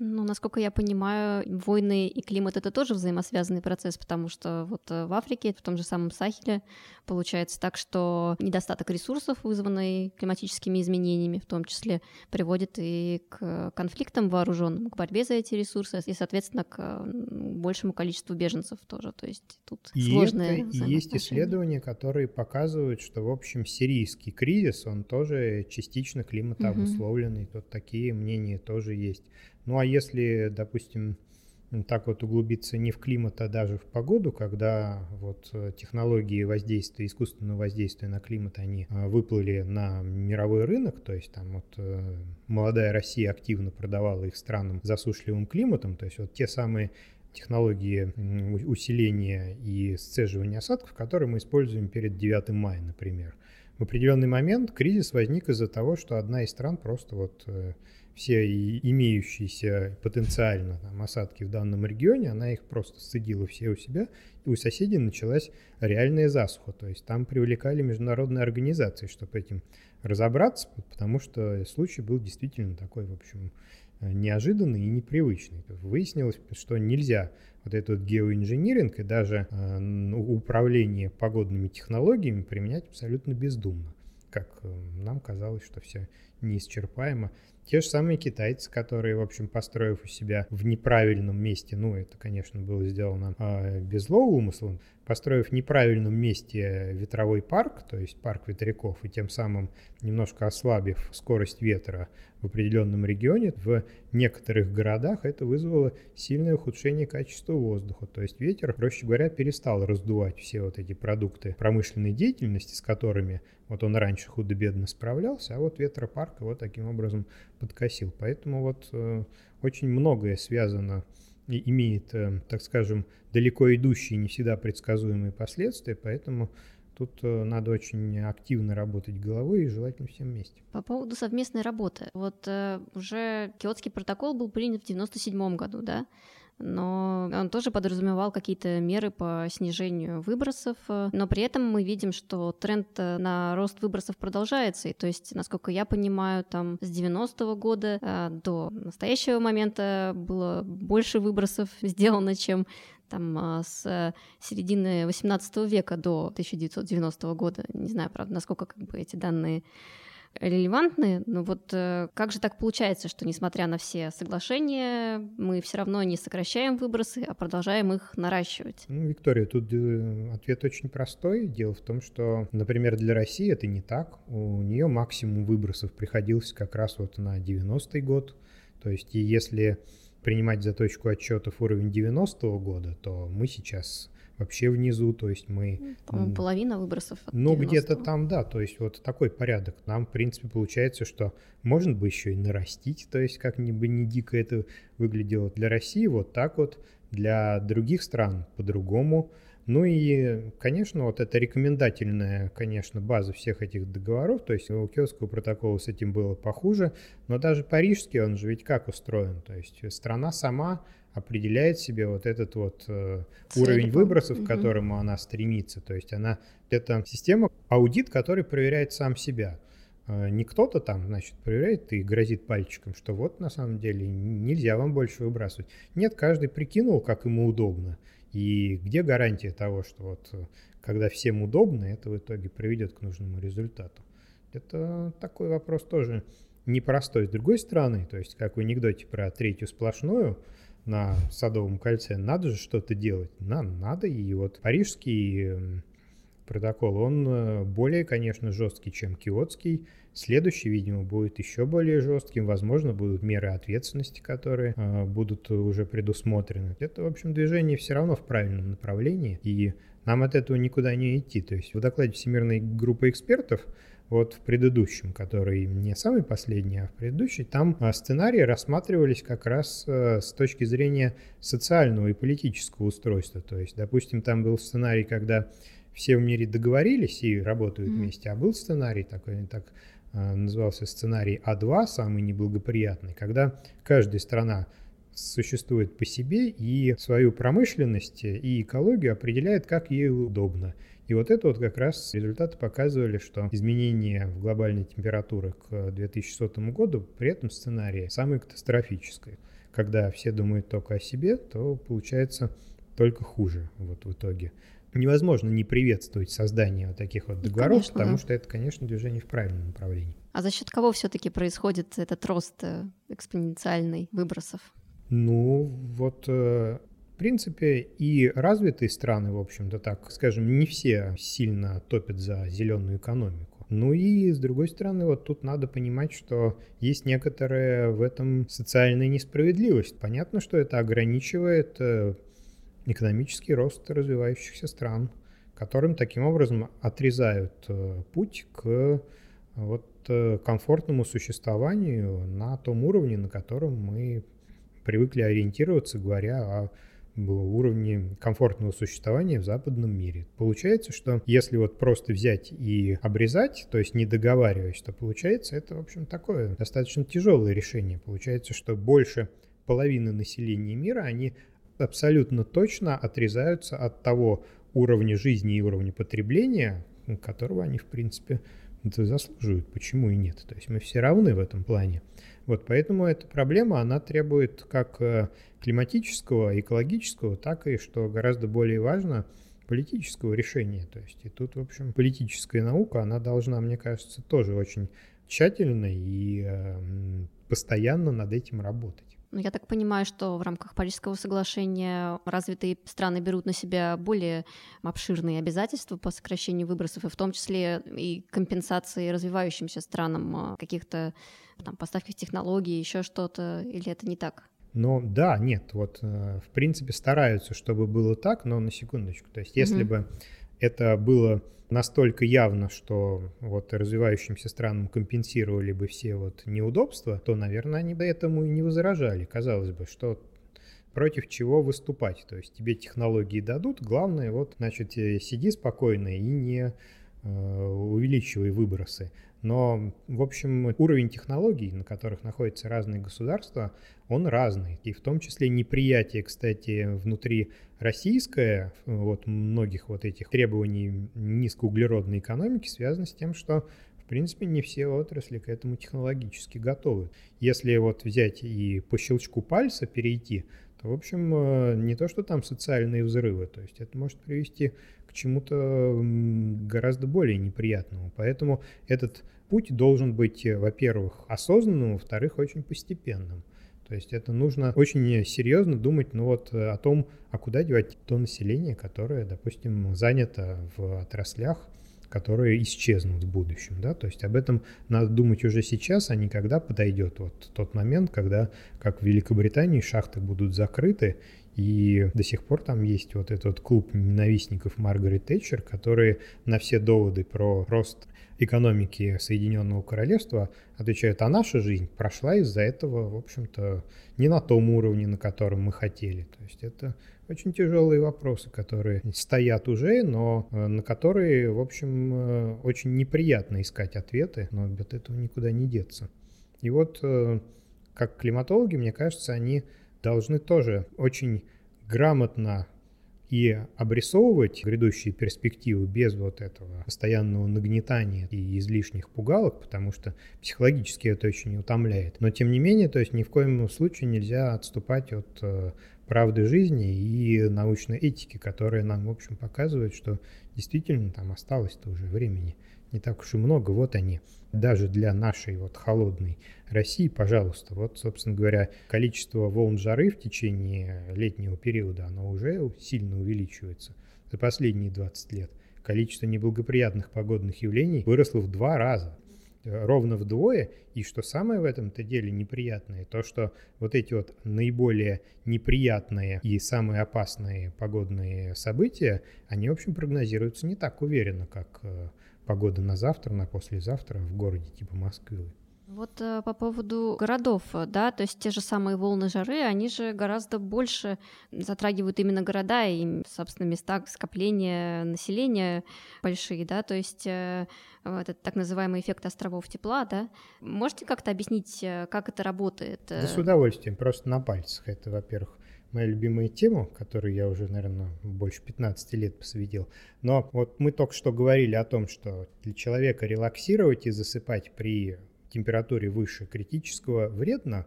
Ну, насколько я понимаю, войны и климат — это тоже взаимосвязанный процесс, потому что вот э, в Африке, в том же самом Сахеле, получается так, что недостаток ресурсов, вызванный климатическими изменениями, в том числе, приводит и к конфликтам вооруженным, к борьбе за эти ресурсы и, соответственно, к большему количеству беженцев тоже. То есть тут и сложные это, И есть исследования, которые показывают, что, в общем, сирийский кризис, он тоже частично климатообусловленный. Угу. Тут такие мнения тоже есть. Ну а если, допустим, так вот углубиться не в климат, а даже в погоду, когда вот э, технологии воздействия, искусственного воздействия на климат, они э, выплыли на мировой рынок, то есть там вот э, молодая Россия активно продавала их странам засушливым климатом, то есть вот те самые технологии усиления и сцеживания осадков, которые мы используем перед 9 мая, например. В определенный момент кризис возник из-за того, что одна из стран просто вот все имеющиеся потенциально там, осадки в данном регионе, она их просто сцедила все у себя, и у соседей началась реальная засуха. То есть там привлекали международные организации, чтобы этим разобраться, потому что случай был действительно такой, в общем, неожиданный и непривычный. Выяснилось, что нельзя вот этот геоинжиниринг и даже э, управление погодными технологиями применять абсолютно бездумно, как э, нам казалось, что все неисчерпаемо. Те же самые китайцы, которые, в общем, построив у себя в неправильном месте, ну, это, конечно, было сделано э, без злого умысла, построив в неправильном месте ветровой парк, то есть парк ветряков, и тем самым немножко ослабив скорость ветра в определенном регионе, в некоторых городах это вызвало сильное ухудшение качества воздуха. То есть ветер, проще говоря, перестал раздувать все вот эти продукты промышленной деятельности, с которыми вот он раньше худо-бедно справлялся, а вот ветропарк его таким образом подкосил. Поэтому вот э, очень многое связано и имеет, э, так скажем, далеко идущие, не всегда предсказуемые последствия, поэтому Тут э, надо очень активно работать головой и желательно всем вместе. По поводу совместной работы. Вот э, уже Киотский протокол был принят в 97 году, да? Но он тоже подразумевал какие-то меры по снижению выбросов, но при этом мы видим, что тренд э, на рост выбросов продолжается, и то есть, насколько я понимаю, там с 90-го года э, до настоящего момента было больше выбросов сделано, чем там э, с середины 18 века до 1990 года. Не знаю, правда, насколько как бы эти данные релевантны, но вот э, как же так получается, что несмотря на все соглашения, мы все равно не сокращаем выбросы, а продолжаем их наращивать? Ну, Виктория, тут э, ответ очень простой. Дело в том, что, например, для России это не так. У нее максимум выбросов приходился как раз вот на 90-й год. То есть, и если принимать за точку отчетов уровень 90-го года, то мы сейчас вообще внизу, то есть мы... По-моему, половина выбросов от Ну, где-то там, да, то есть вот такой порядок. Нам, в принципе, получается, что можно бы еще и нарастить, то есть как-нибудь не дико это выглядело для России, вот так вот, для других стран по-другому, Ну и, конечно, вот эта рекомендательная, конечно, база всех этих договоров, то есть у Киотского протокола с этим было похуже, но даже парижский, он же ведь как устроен, то есть страна сама определяет себе вот этот вот э, уровень выбросов, к которому угу. она стремится, то есть она, это система, аудит, который проверяет сам себя. Э, не кто-то там, значит, проверяет и грозит пальчиком, что вот на самом деле нельзя вам больше выбрасывать. Нет, каждый прикинул, как ему удобно. И где гарантия того, что вот э, когда всем удобно, это в итоге приведет к нужному результату? Это такой вопрос тоже непростой. С другой стороны, то есть как в анекдоте про третью сплошную на Садовом кольце, надо же что-то делать. На, надо, и вот парижский протокол, он э, более, конечно, жесткий, чем киотский. Следующий, видимо, будет еще более жестким. Возможно, будут меры ответственности, которые э, будут уже предусмотрены. Это, в общем, движение все равно в правильном направлении, и нам от этого никуда не идти. То есть в докладе Всемирной группы экспертов вот в предыдущем, который не самый последний, а в предыдущий, там э, сценарии рассматривались как раз э, с точки зрения социального и политического устройства. То есть, допустим, там был сценарий, когда все в мире договорились и работают mm-hmm. вместе, а был сценарий такой, так э, назывался сценарий А2, самый неблагоприятный, когда каждая страна существует по себе и свою промышленность и экологию определяет, как ей удобно. И вот это вот как раз результаты показывали, что изменение в глобальной температуре к 2100 году при этом сценарии самое катастрофическое. Когда все думают только о себе, то получается только хуже вот в итоге невозможно не приветствовать создание вот таких вот договоров, конечно, потому да. что это, конечно, движение в правильном направлении. А за счет кого все-таки происходит этот рост э, экспоненциальный выбросов? Ну, вот э, в принципе, и развитые страны, в общем-то, так скажем, не все сильно топят за зеленую экономику. Ну и, с другой стороны, вот тут надо понимать, что есть некоторая в этом социальная несправедливость. Понятно, что это ограничивает э, экономический рост развивающихся стран, которым таким образом отрезают э, путь к вот комфортному существованию на том уровне, на котором мы привыкли ориентироваться, говоря о уровне комфортного существования в западном мире. Получается, что если вот просто взять и обрезать, то есть не договариваясь, то получается это, в общем, такое достаточно тяжелое решение. Получается, что больше половины населения мира, они абсолютно точно отрезаются от того уровня жизни и уровня потребления, которого они, в принципе, заслуживают. Почему и нет? То есть мы все равны в этом плане. Вот поэтому эта проблема, она требует как э, климатического, экологического, так и, что гораздо более важно, политического решения. То есть и тут, в общем, политическая наука, она должна, мне кажется, тоже очень тщательно и э, постоянно над этим работать. Ну, я так понимаю, что в рамках Парижского соглашения развитые страны берут на себя более обширные обязательства по сокращению выбросов, и в том числе и компенсации развивающимся странам а, каких-то там, поставки технологий, еще что-то, или это не так? Ну да, нет, вот э, в принципе стараются, чтобы было так, но на секундочку. То есть если mm-hmm. бы это было настолько явно, что вот развивающимся странам компенсировали бы все вот неудобства, то, наверное, они бы этому и не возражали. Казалось бы, что против чего выступать. То есть тебе технологии дадут, главное вот, значит, э, сиди спокойно и не э, увеличивай выбросы. Но, в общем, уровень технологий, на которых находятся разные государства, он разный. И в том числе неприятие, кстати, внутри российское, вот многих вот этих требований низкоуглеродной экономики связано с тем, что в принципе, не все отрасли к этому технологически готовы. Если вот взять и по щелчку пальца перейти, в общем, э, не то, что там социальные взрывы, то есть это может привести к чему-то гораздо более неприятному. Поэтому этот путь должен быть, э, во-первых, осознанным, во-вторых, очень постепенным. То есть это нужно очень серьезно думать ну вот, э, о том, а куда девать то население, которое, допустим, занято в отраслях, которые исчезнут в будущем. Да? То есть об этом надо думать уже сейчас, а не когда подойдет вот тот момент, когда, как в Великобритании, шахты будут закрыты, И до сих пор там есть вот этот клуб ненавистников Маргарет Тэтчер, которые на все доводы про рост экономики Соединенного Королевства отвечают, а наша жизнь прошла из-за этого, в общем-то, не на том уровне, на котором мы хотели. То есть это очень тяжелые вопросы, которые стоят уже, но э, на которые, в общем, э, очень неприятно искать ответы, но от этого никуда не деться. И вот э, как климатологи, мне кажется, они должны тоже очень грамотно и обрисовывать грядущие перспективы без вот этого постоянного нагнетания и излишних пугалок, потому что психологически это очень утомляет. Но тем не менее, то есть ни в коем случае нельзя отступать от э, правды жизни и научной этики, которая нам, в общем, показывает, что действительно там осталось-то уже времени не так уж и много. Вот они, даже для нашей вот холодной России, пожалуйста. Вот, собственно говоря, количество волн жары в течение летнего периода, оно уже сильно увеличивается за последние 20 лет. Количество неблагоприятных погодных явлений выросло в два раза ровно вдвое. И что самое в этом-то деле неприятное, то что вот эти вот наиболее неприятные и самые опасные погодные события, они, в общем, прогнозируются не так уверенно, как э, погода на завтра, на послезавтра в городе типа Москвы. Вот э, по поводу городов, да, то есть те же самые волны жары, они же гораздо больше затрагивают именно города и, собственно, места скопления населения большие, да, то есть э, этот так называемый эффект островов тепла, да. Можете как-то объяснить, э, как это работает? Да с удовольствием, просто на пальцах. Это, во-первых, моя любимая тема, которую я уже, наверное, больше 15 лет посвятил. Но вот мы только что говорили о том, что для человека релаксировать и засыпать при температуре выше критического вредно,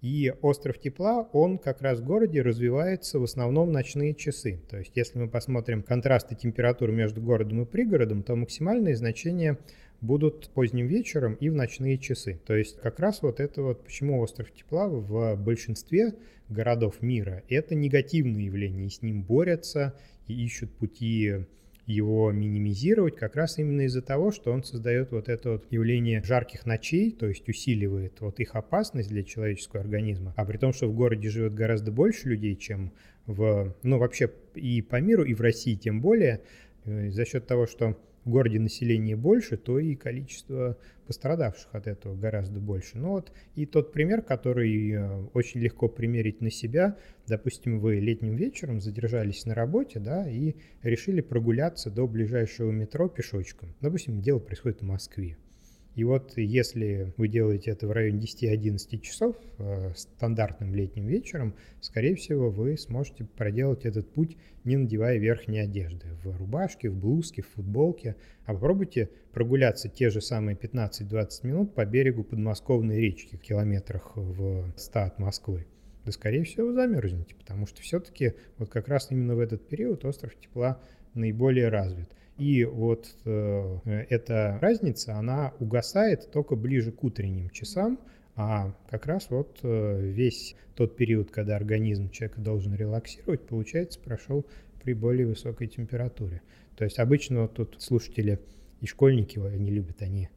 и остров тепла, он как раз в городе развивается в основном ночные часы. То есть если мы посмотрим контрасты температур между городом и пригородом, то максимальные значения будут поздним вечером и в ночные часы. То есть как раз вот это вот почему остров тепла в большинстве городов мира это негативное явление, и с ним борются и ищут пути его минимизировать как раз именно из-за того, что он создает вот это вот явление жарких ночей, то есть усиливает вот их опасность для человеческого организма. А при том, что в городе живет гораздо больше людей, чем в, ну вообще и по миру, и в России тем более, э, за счет того, что в городе население больше, то и количество пострадавших от этого гораздо больше. Ну вот и тот пример, который э, очень легко примерить на себя, допустим, вы летним вечером задержались на работе, да, и решили прогуляться до ближайшего метро пешочком. Допустим, дело происходит в Москве. И вот если вы делаете это в районе 10-11 часов э, стандартным летним вечером, скорее всего, вы сможете проделать этот путь, не надевая верхней одежды, в рубашке, в блузке, в футболке. А попробуйте прогуляться те же самые 15-20 минут по берегу подмосковной речки в километрах в 100 от Москвы. Да, скорее всего, вы замерзнете, потому что все-таки вот как раз именно в этот период остров тепла наиболее развит. И вот э, эта разница, она угасает только ближе к утренним часам, а как раз вот э, весь тот период, когда организм человека должен релаксировать, получается, прошел при более высокой температуре. То есть обычно вот тут слушатели и школьники, они любят, они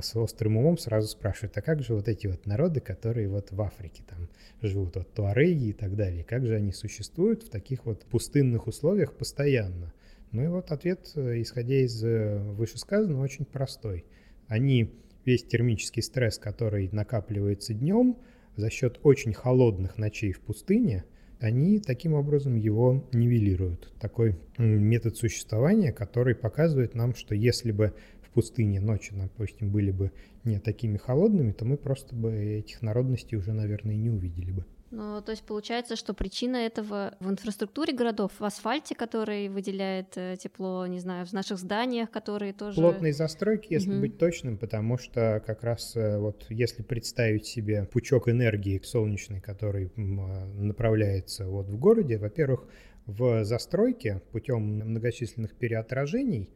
с острым умом сразу спрашивают, а как же вот эти вот народы, которые вот в Африке там живут, вот туареги и так далее, как же они существуют в таких вот пустынных условиях постоянно? Ну и вот ответ, э, исходя из э, вышесказанного, очень простой. Они весь термический стресс, который накапливается днем, за счет очень холодных ночей в пустыне, они таким образом его нивелируют. Такой метод существования, который показывает нам, что если бы в пустыне ночи, допустим, были бы не такими холодными, то мы просто бы этих народностей уже, наверное, не увидели бы. Ну, то есть получается, что причина этого в инфраструктуре городов, в асфальте, который выделяет э, тепло, не знаю, в наших зданиях, которые тоже... Плотные застройки, если угу. быть точным, потому что как раз э, вот если представить себе пучок энергии солнечной, который а, направляется вот в городе, во-первых, в застройке путем многочисленных переотражений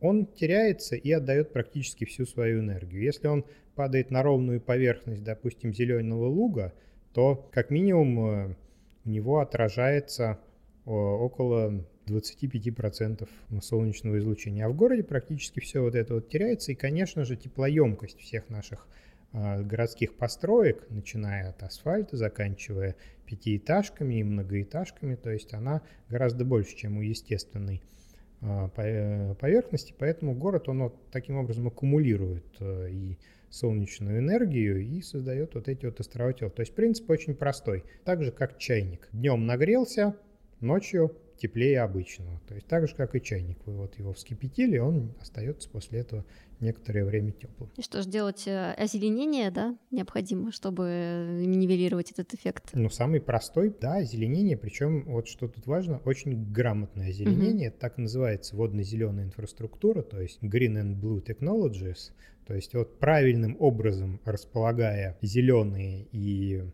он теряется и отдает практически всю свою энергию. Если он падает на ровную поверхность, допустим, зеленого луга, то как минимум э, у него отражается около 25% солнечного излучения. А в городе практически все вот это вот теряется. И, конечно же, теплоемкость всех наших а, городских построек, начиная от асфальта, заканчивая пятиэтажками и многоэтажками, то есть она гораздо больше, чем у естественной э, поверхности, поэтому город, он вот таким образом аккумулирует э, и солнечную энергию и создает вот эти вот острова тел. То есть принцип очень простой, так же как чайник. Днем нагрелся, ночью теплее обычного. То есть так же, как и чайник. Вы вот его вскипятили, он остается после этого некоторое время теплым. И что же делать? Э, озеленение, да, необходимо, чтобы нивелировать этот эффект? Ну, самый простой, да, озеленение, причем вот что тут важно, очень грамотное озеленение, угу. так называется водно-зеленая инфраструктура, то есть Green and Blue Technologies, то есть вот правильным образом располагая зеленые и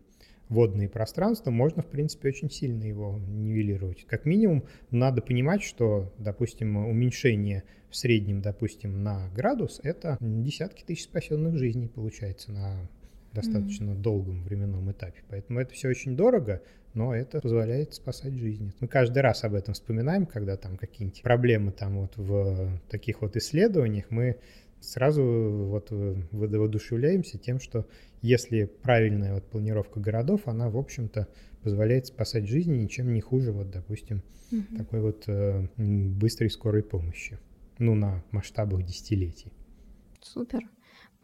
водные пространства, можно, в принципе, очень сильно его нивелировать. Как минимум, надо понимать, что, допустим, уменьшение в среднем, допустим, на градус, это десятки тысяч спасенных жизней получается на достаточно mm-hmm. долгом временном этапе. Поэтому это все очень дорого, но это позволяет спасать жизни. Мы каждый раз об этом вспоминаем, когда там какие-нибудь проблемы там вот в таких вот исследованиях, мы сразу вот воодушевляемся тем, что если правильная вот планировка городов, она, в общем-то, позволяет спасать жизни ничем не хуже, вот, допустим, угу. такой вот э, быстрой скорой помощи, ну, на масштабах десятилетий. Супер.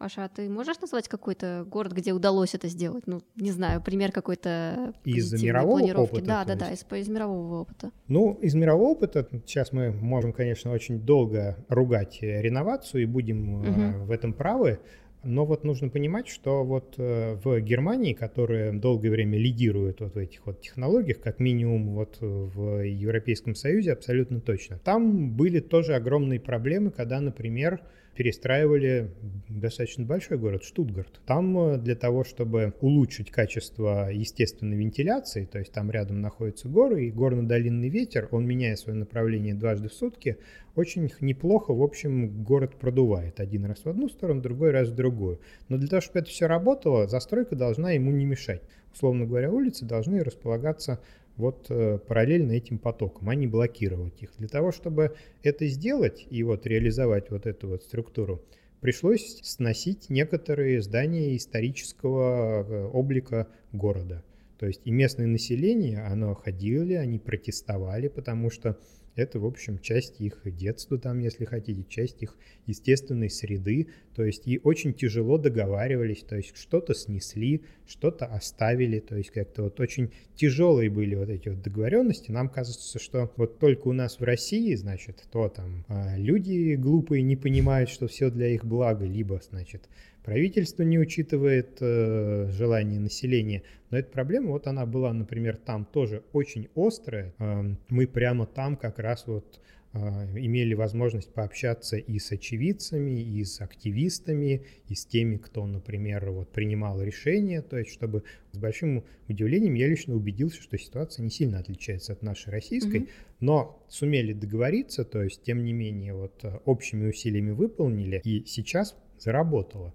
Паша, а ты можешь назвать какой-то город, где удалось это сделать? Ну, не знаю, пример какой-то из мирового планировки. опыта. Да, да, да, из, из мирового опыта. Ну, из мирового опыта сейчас мы можем, конечно, очень долго ругать реновацию и будем угу. в этом правы. Но вот нужно понимать, что вот э, в Германии, которая долгое время лидирует вот в этих вот технологиях, как минимум вот в Европейском Союзе абсолютно точно, там были тоже огромные проблемы, когда, например, перестраивали достаточно большой город, Штутгарт. Там э, для того, чтобы улучшить качество естественной вентиляции, то есть там рядом находятся горы, и горно-долинный ветер, он меняя свое направление дважды в сутки, очень неплохо, в общем, город продувает. Один раз в одну сторону, другой раз в другую. Но для того, чтобы это все работало, застройка должна ему не мешать. Условно говоря, улицы должны располагаться вот э, параллельно этим потокам, а не блокировать их. Для того, чтобы это сделать и вот реализовать вот эту вот структуру, пришлось сносить некоторые здания исторического э, облика города. То есть и местное население, оно ходили, они протестовали, потому что это, в общем, часть их детства, там, если хотите, часть их естественной среды. То есть и очень тяжело договаривались, то есть что-то снесли, что-то оставили. То есть как-то вот очень тяжелые были вот эти вот договоренности. Нам кажется, что вот только у нас в России, значит, то там а, люди глупые не понимают, что все для их блага, либо, значит, Правительство не учитывает э, желания населения. Но эта проблема, вот она была, например, там тоже очень острая. Э, мы прямо там как раз вот э, имели возможность пообщаться и с очевидцами, и с активистами, и с теми, кто, например, вот принимал решения, то есть чтобы с большим удивлением я лично убедился, что ситуация не сильно отличается от нашей российской, mm-hmm. но сумели договориться, то есть тем не менее вот э, общими усилиями выполнили, и сейчас заработало.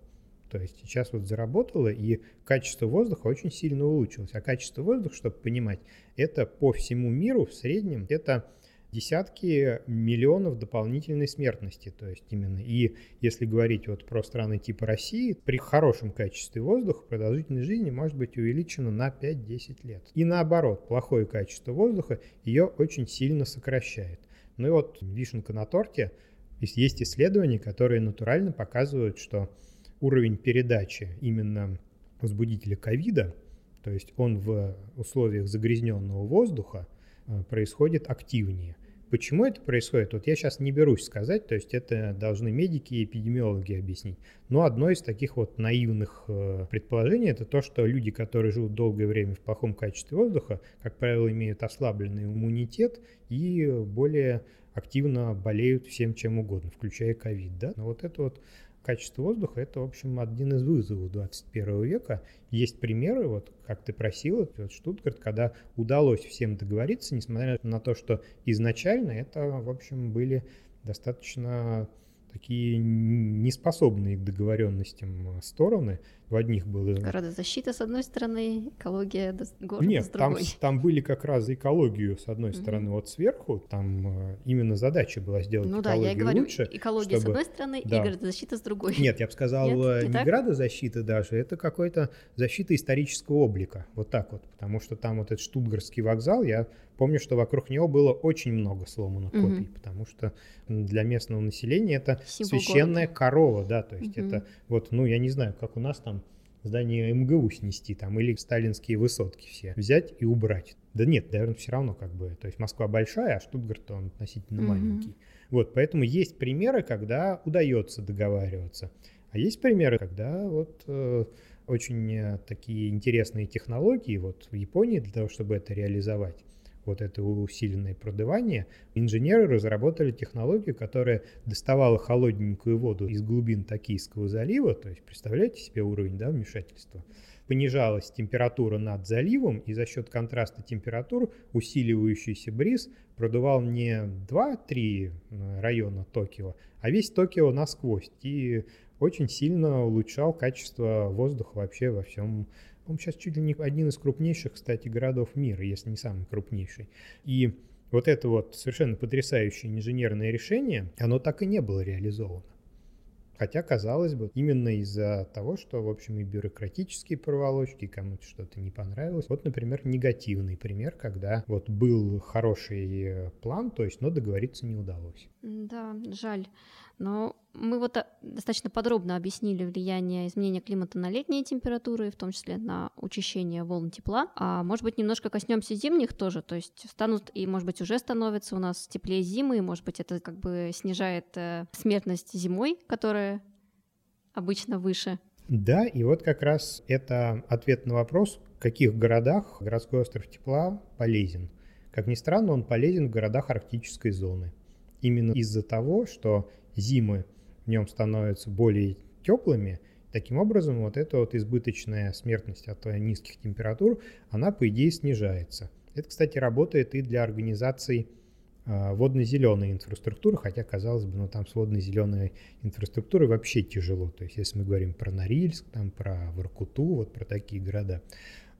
То есть сейчас вот заработало, и качество воздуха очень сильно улучшилось. А качество воздуха, чтобы понимать, это по всему миру в среднем это десятки миллионов дополнительной смертности. То есть именно. И если говорить вот про страны типа России, при хорошем качестве воздуха продолжительность жизни может быть увеличена на 5-10 лет. И наоборот, плохое качество воздуха ее очень сильно сокращает. Ну и вот вишенка на торте. Есть исследования, которые натурально показывают, что уровень передачи именно возбудителя ковида, то есть он в условиях загрязненного воздуха э, происходит активнее. Почему это происходит? Вот я сейчас не берусь сказать, то есть это должны медики и эпидемиологи объяснить. Но одно из таких вот наивных э, предположений это то, что люди, которые живут долгое время в плохом качестве воздуха, как правило, имеют ослабленный иммунитет и более активно болеют всем чем угодно, включая ковид. Да? Но вот это вот качество воздуха – это, в общем, один из вызовов 21 века. Есть примеры, вот как ты просила, вот Штутгарт, когда удалось всем договориться, несмотря на то, что изначально это, в общем, были достаточно такие неспособные к договоренностям стороны. В одних было... Городозащита с одной стороны, экология города Нет, с другой. Там, там были как раз экологию с одной стороны, mm-hmm. вот сверху, там э, именно задача была сделать ну, экологию да, я и говорю, лучше. экология чтобы... с одной стороны да. и городозащита с другой. Нет, я бы сказал, Нет, не, не градозащита даже, это какой-то защита исторического облика, вот так вот, потому что там вот этот Штутгарский вокзал, я помню, что вокруг него было очень много сломанных угу. копий, потому что для местного населения это Символ священная города. корова, да, то есть угу. это вот, ну, я не знаю, как у нас там здание МГУ снести там или сталинские высотки все взять и убрать. Да нет, наверное, все равно как бы, то есть Москва большая, а Штутгарт он относительно угу. маленький. Вот, поэтому есть примеры, когда удается договариваться, а есть примеры, когда вот э, очень э, такие интересные технологии вот в Японии для того, чтобы это реализовать, вот это усиленное продувание, инженеры разработали технологию, которая доставала холодненькую воду из глубин Токийского залива, то есть представляете себе уровень да, вмешательства, понижалась температура над заливом, и за счет контраста температур усиливающийся бриз продувал не 2-3 э, района Токио, а весь Токио насквозь, и очень сильно улучшал качество воздуха вообще во всем он сейчас чуть ли не один из крупнейших, кстати, городов мира, если не самый крупнейший. И вот это вот совершенно потрясающее инженерное решение, оно так и не было реализовано. Хотя, казалось бы, именно из-за того, что, в общем, и бюрократические проволочки, кому-то что-то не понравилось. Вот, например, негативный пример, когда вот был хороший э, план, то есть, но договориться не удалось. Да, жаль. Но мы вот э, достаточно подробно объяснили влияние изменения климата на летние температуры, в том числе на учащение волн тепла. А может быть, немножко коснемся зимних тоже, то есть станут и, может быть, уже становится у нас теплее зимы, и, может быть, это как бы снижает э, смертность зимой, которая обычно выше. Да, и вот как раз это ответ на вопрос, в каких городах городской остров тепла полезен. Как ни странно, он полезен в городах арктической зоны. Именно из-за того, что зимы в нем становятся более теплыми, таким образом вот эта вот избыточная смертность от низких температур, она по идее снижается. Это, кстати, работает и для организаций а, водно-зеленой инфраструктуры, хотя, казалось бы, ну там с водно-зеленой инфраструктурой вообще тяжело. То есть, если мы говорим про Норильск, там, про Воркуту, вот про такие города.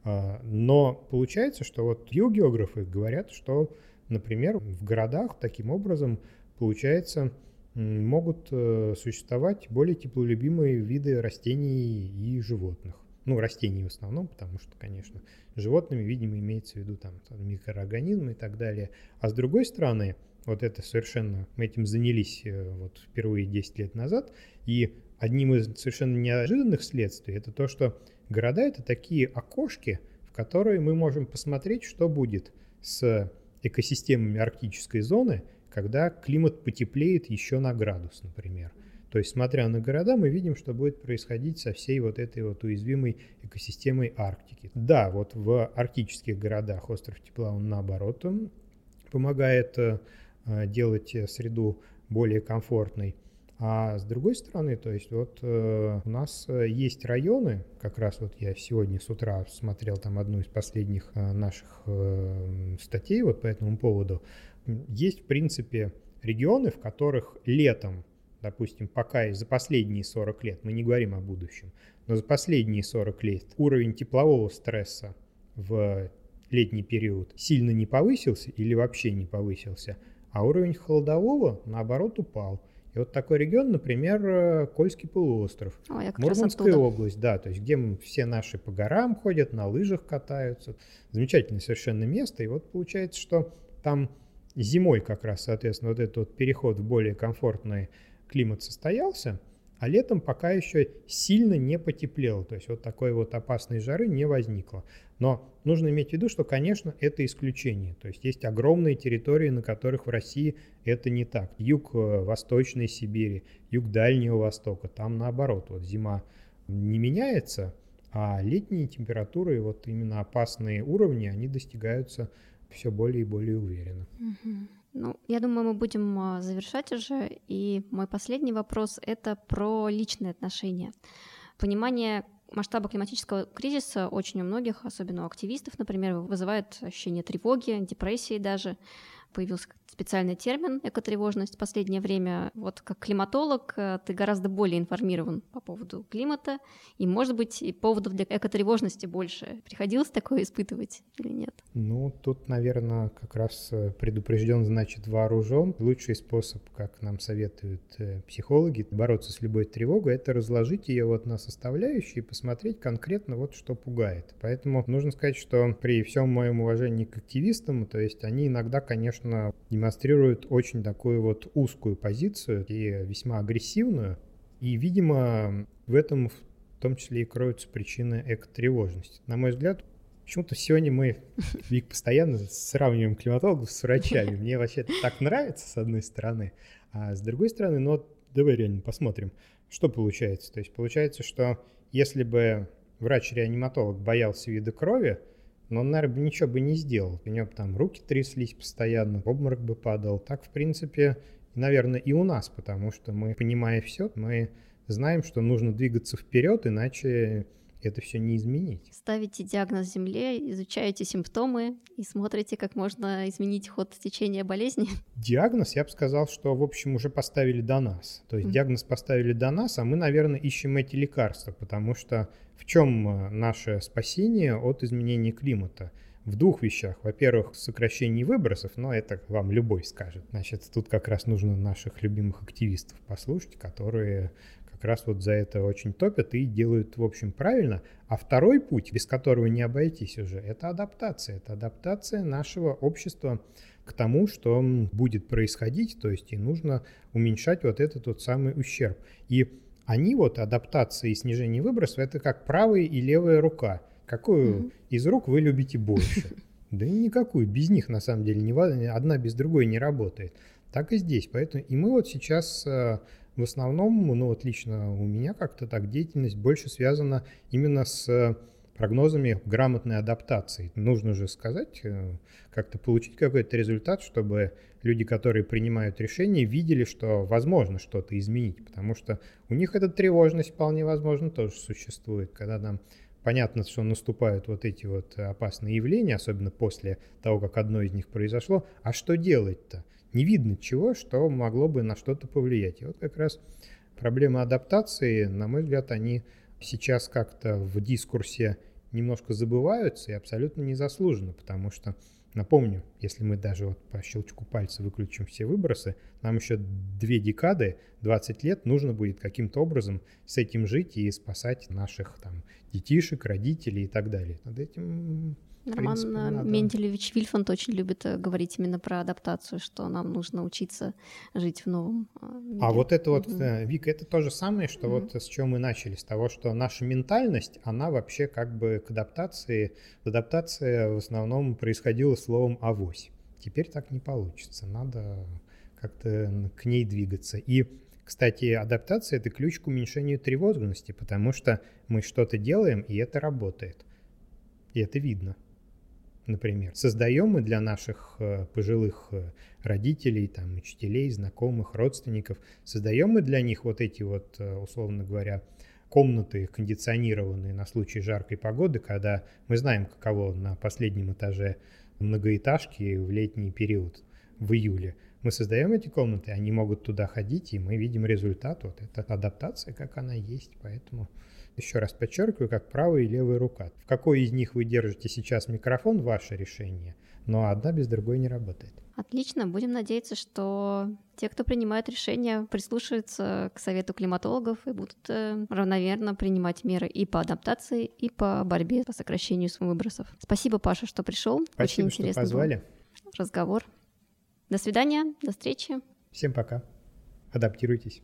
А, но получается, что вот географы говорят, что, например, в городах таким образом получается могут э, существовать более теплолюбимые виды растений и животных. Ну, растений в основном, потому что, конечно, животными, видимо, имеется в виду там, микроорганизмы и так далее. А с другой стороны, вот это совершенно, мы этим занялись э, вот впервые 10 лет назад, и одним из совершенно неожиданных следствий это то, что города это такие окошки, в которые мы можем посмотреть, что будет с экосистемами арктической зоны – когда климат потеплеет еще на градус, например. То есть, смотря на города, мы видим, что будет происходить со всей вот этой вот уязвимой экосистемой Арктики. Да, вот в арктических городах остров тепла, он наоборот помогает э, делать среду более комфортной. А с другой стороны, то есть вот э, у нас есть районы, как раз вот я сегодня с утра смотрел там одну из последних э, наших статей вот по этому поводу, есть, в принципе, регионы, в которых летом, допустим, пока за последние 40 лет, мы не говорим о будущем, но за последние 40 лет уровень теплового стресса в летний период сильно не повысился или вообще не повысился, а уровень холодового, наоборот, упал. И вот такой регион, например, Кольский полуостров, О, Мурманская область, да, то есть где все наши по горам ходят, на лыжах катаются. Замечательное совершенно место. И вот получается, что там зимой как раз, соответственно, вот этот вот переход в более комфортный климат состоялся, а летом пока еще сильно не потеплело, то есть вот такой вот опасной жары не возникло. Но нужно иметь в виду, что, конечно, это исключение. То есть есть огромные территории, на которых в России это не так. Юг э, Восточной Сибири, юг Дальнего Востока, там наоборот, вот зима не меняется, а летние температуры, вот именно опасные уровни, они достигаются все более и более уверенно. Ну, я думаю, мы будем а, завершать уже. И мой последний вопрос — это про личные отношения. Понимание масштаба климатического кризиса очень у многих, особенно у активистов, например, вызывает ощущение тревоги, депрессии даже. Появился специальный термин экотревожность в последнее время. Вот как климатолог э, ты гораздо более информирован по поводу климата, и, может быть, и поводов для экотревожности больше. Приходилось такое испытывать или нет? Ну, тут, наверное, как раз э, предупрежден, значит вооружен. Лучший способ, как нам советуют э, психологи, бороться с любой тревогой, это разложить ее вот на составляющие и посмотреть конкретно вот что пугает. Поэтому нужно сказать, что при всем моем уважении к активистам, то есть они иногда, конечно, демонстрируют очень такую вот узкую позицию и весьма агрессивную. И, видимо, в этом в том числе и кроются причины экотревожности. На мой взгляд, почему-то сегодня мы, Вик, постоянно сравниваем климатологов с врачами. Мне вообще так нравится, с одной стороны. А с другой стороны, ну давай реально посмотрим, что получается. То есть получается, что если бы врач-реаниматолог боялся вида крови, но он, наверное, ничего бы не сделал. У него бы там руки тряслись постоянно, обморок бы падал. Так, в принципе, наверное, и у нас, потому что мы, понимая все, мы знаем, что нужно двигаться вперед, иначе это все не изменить. Ставите диагноз Земле, изучаете симптомы и смотрите, как можно изменить ход течения болезни. Диагноз, я бы сказал, что, в общем, уже поставили до нас. То есть mm. диагноз поставили до нас, а мы, наверное, ищем эти лекарства, потому что в чем э, наше спасение от изменения климата? в двух вещах. Во-первых, сокращение выбросов, но это вам любой скажет. Значит, тут как раз нужно наших любимых активистов послушать, которые как раз вот за это очень топят и делают, в общем, правильно. А второй путь, без которого не обойтись уже, это адаптация. Это адаптация нашего общества к тому, что будет происходить, то есть и нужно уменьшать вот этот вот самый ущерб. И они вот, адаптация и снижение выбросов, это как правая и левая рука. Какую mm-hmm. из рук вы любите больше? Да никакую, без них на самом деле не, одна без другой не работает. Так и здесь. Поэтому и мы вот сейчас э, в основном, ну вот лично у меня как-то так деятельность больше связана именно с прогнозами грамотной адаптации. Нужно же сказать, э, как-то получить какой-то результат, чтобы люди, которые принимают решения, видели, что возможно что-то изменить, потому что у них эта тревожность вполне возможно тоже существует, когда нам понятно, что наступают вот эти вот опасные явления, особенно после того, как одно из них произошло, а что делать-то? Не видно чего, что могло бы на что-то повлиять. И вот как раз проблемы адаптации, на мой взгляд, они сейчас как-то в дискурсе немножко забываются и абсолютно незаслуженно, потому что, напомню, если мы даже вот по щелчку пальца выключим все выбросы, нам еще две декады, 20 лет нужно будет каким-то образом с этим жить и спасать наших там детишек, родителей и так далее. Над этим Роман принципе, надо... Менделевич Вильфанд очень любит э, говорить именно про адаптацию, что нам нужно учиться жить в новом э, мире. А вот это вот, mm Вика, это то же самое, что mm вот с чего мы начали, с того, что наша ментальность, она вообще как бы к адаптации, адаптация в основном происходила словом «авось». Теперь так не получится, надо как-то к ней двигаться. И кстати, адаптация — это ключ к уменьшению тревожности, потому что мы что-то делаем, и это работает. И это видно например, создаем мы для наших э, пожилых э, родителей, там, учителей, знакомых, родственников, создаем мы для них вот эти вот, э, условно говоря, комнаты кондиционированные на случай жаркой погоды, когда мы знаем, каково на последнем этаже многоэтажки в летний период, в июле. Мы создаем эти комнаты, они могут туда ходить, и мы видим результат. Вот это адаптация, как она есть, поэтому еще раз подчеркиваю, как правая и левая рука. В какой из них вы держите сейчас микрофон, ваше решение, но одна без другой не работает. Отлично, будем надеяться, что те, кто принимает решения, прислушаются к совету климатологов и будут э, равномерно принимать меры и по адаптации, и по борьбе по сокращению выбросов. Спасибо, Паша, что пришел. Спасибо, Очень что позвали. разговор. До свидания, до встречи. Всем пока. Адаптируйтесь.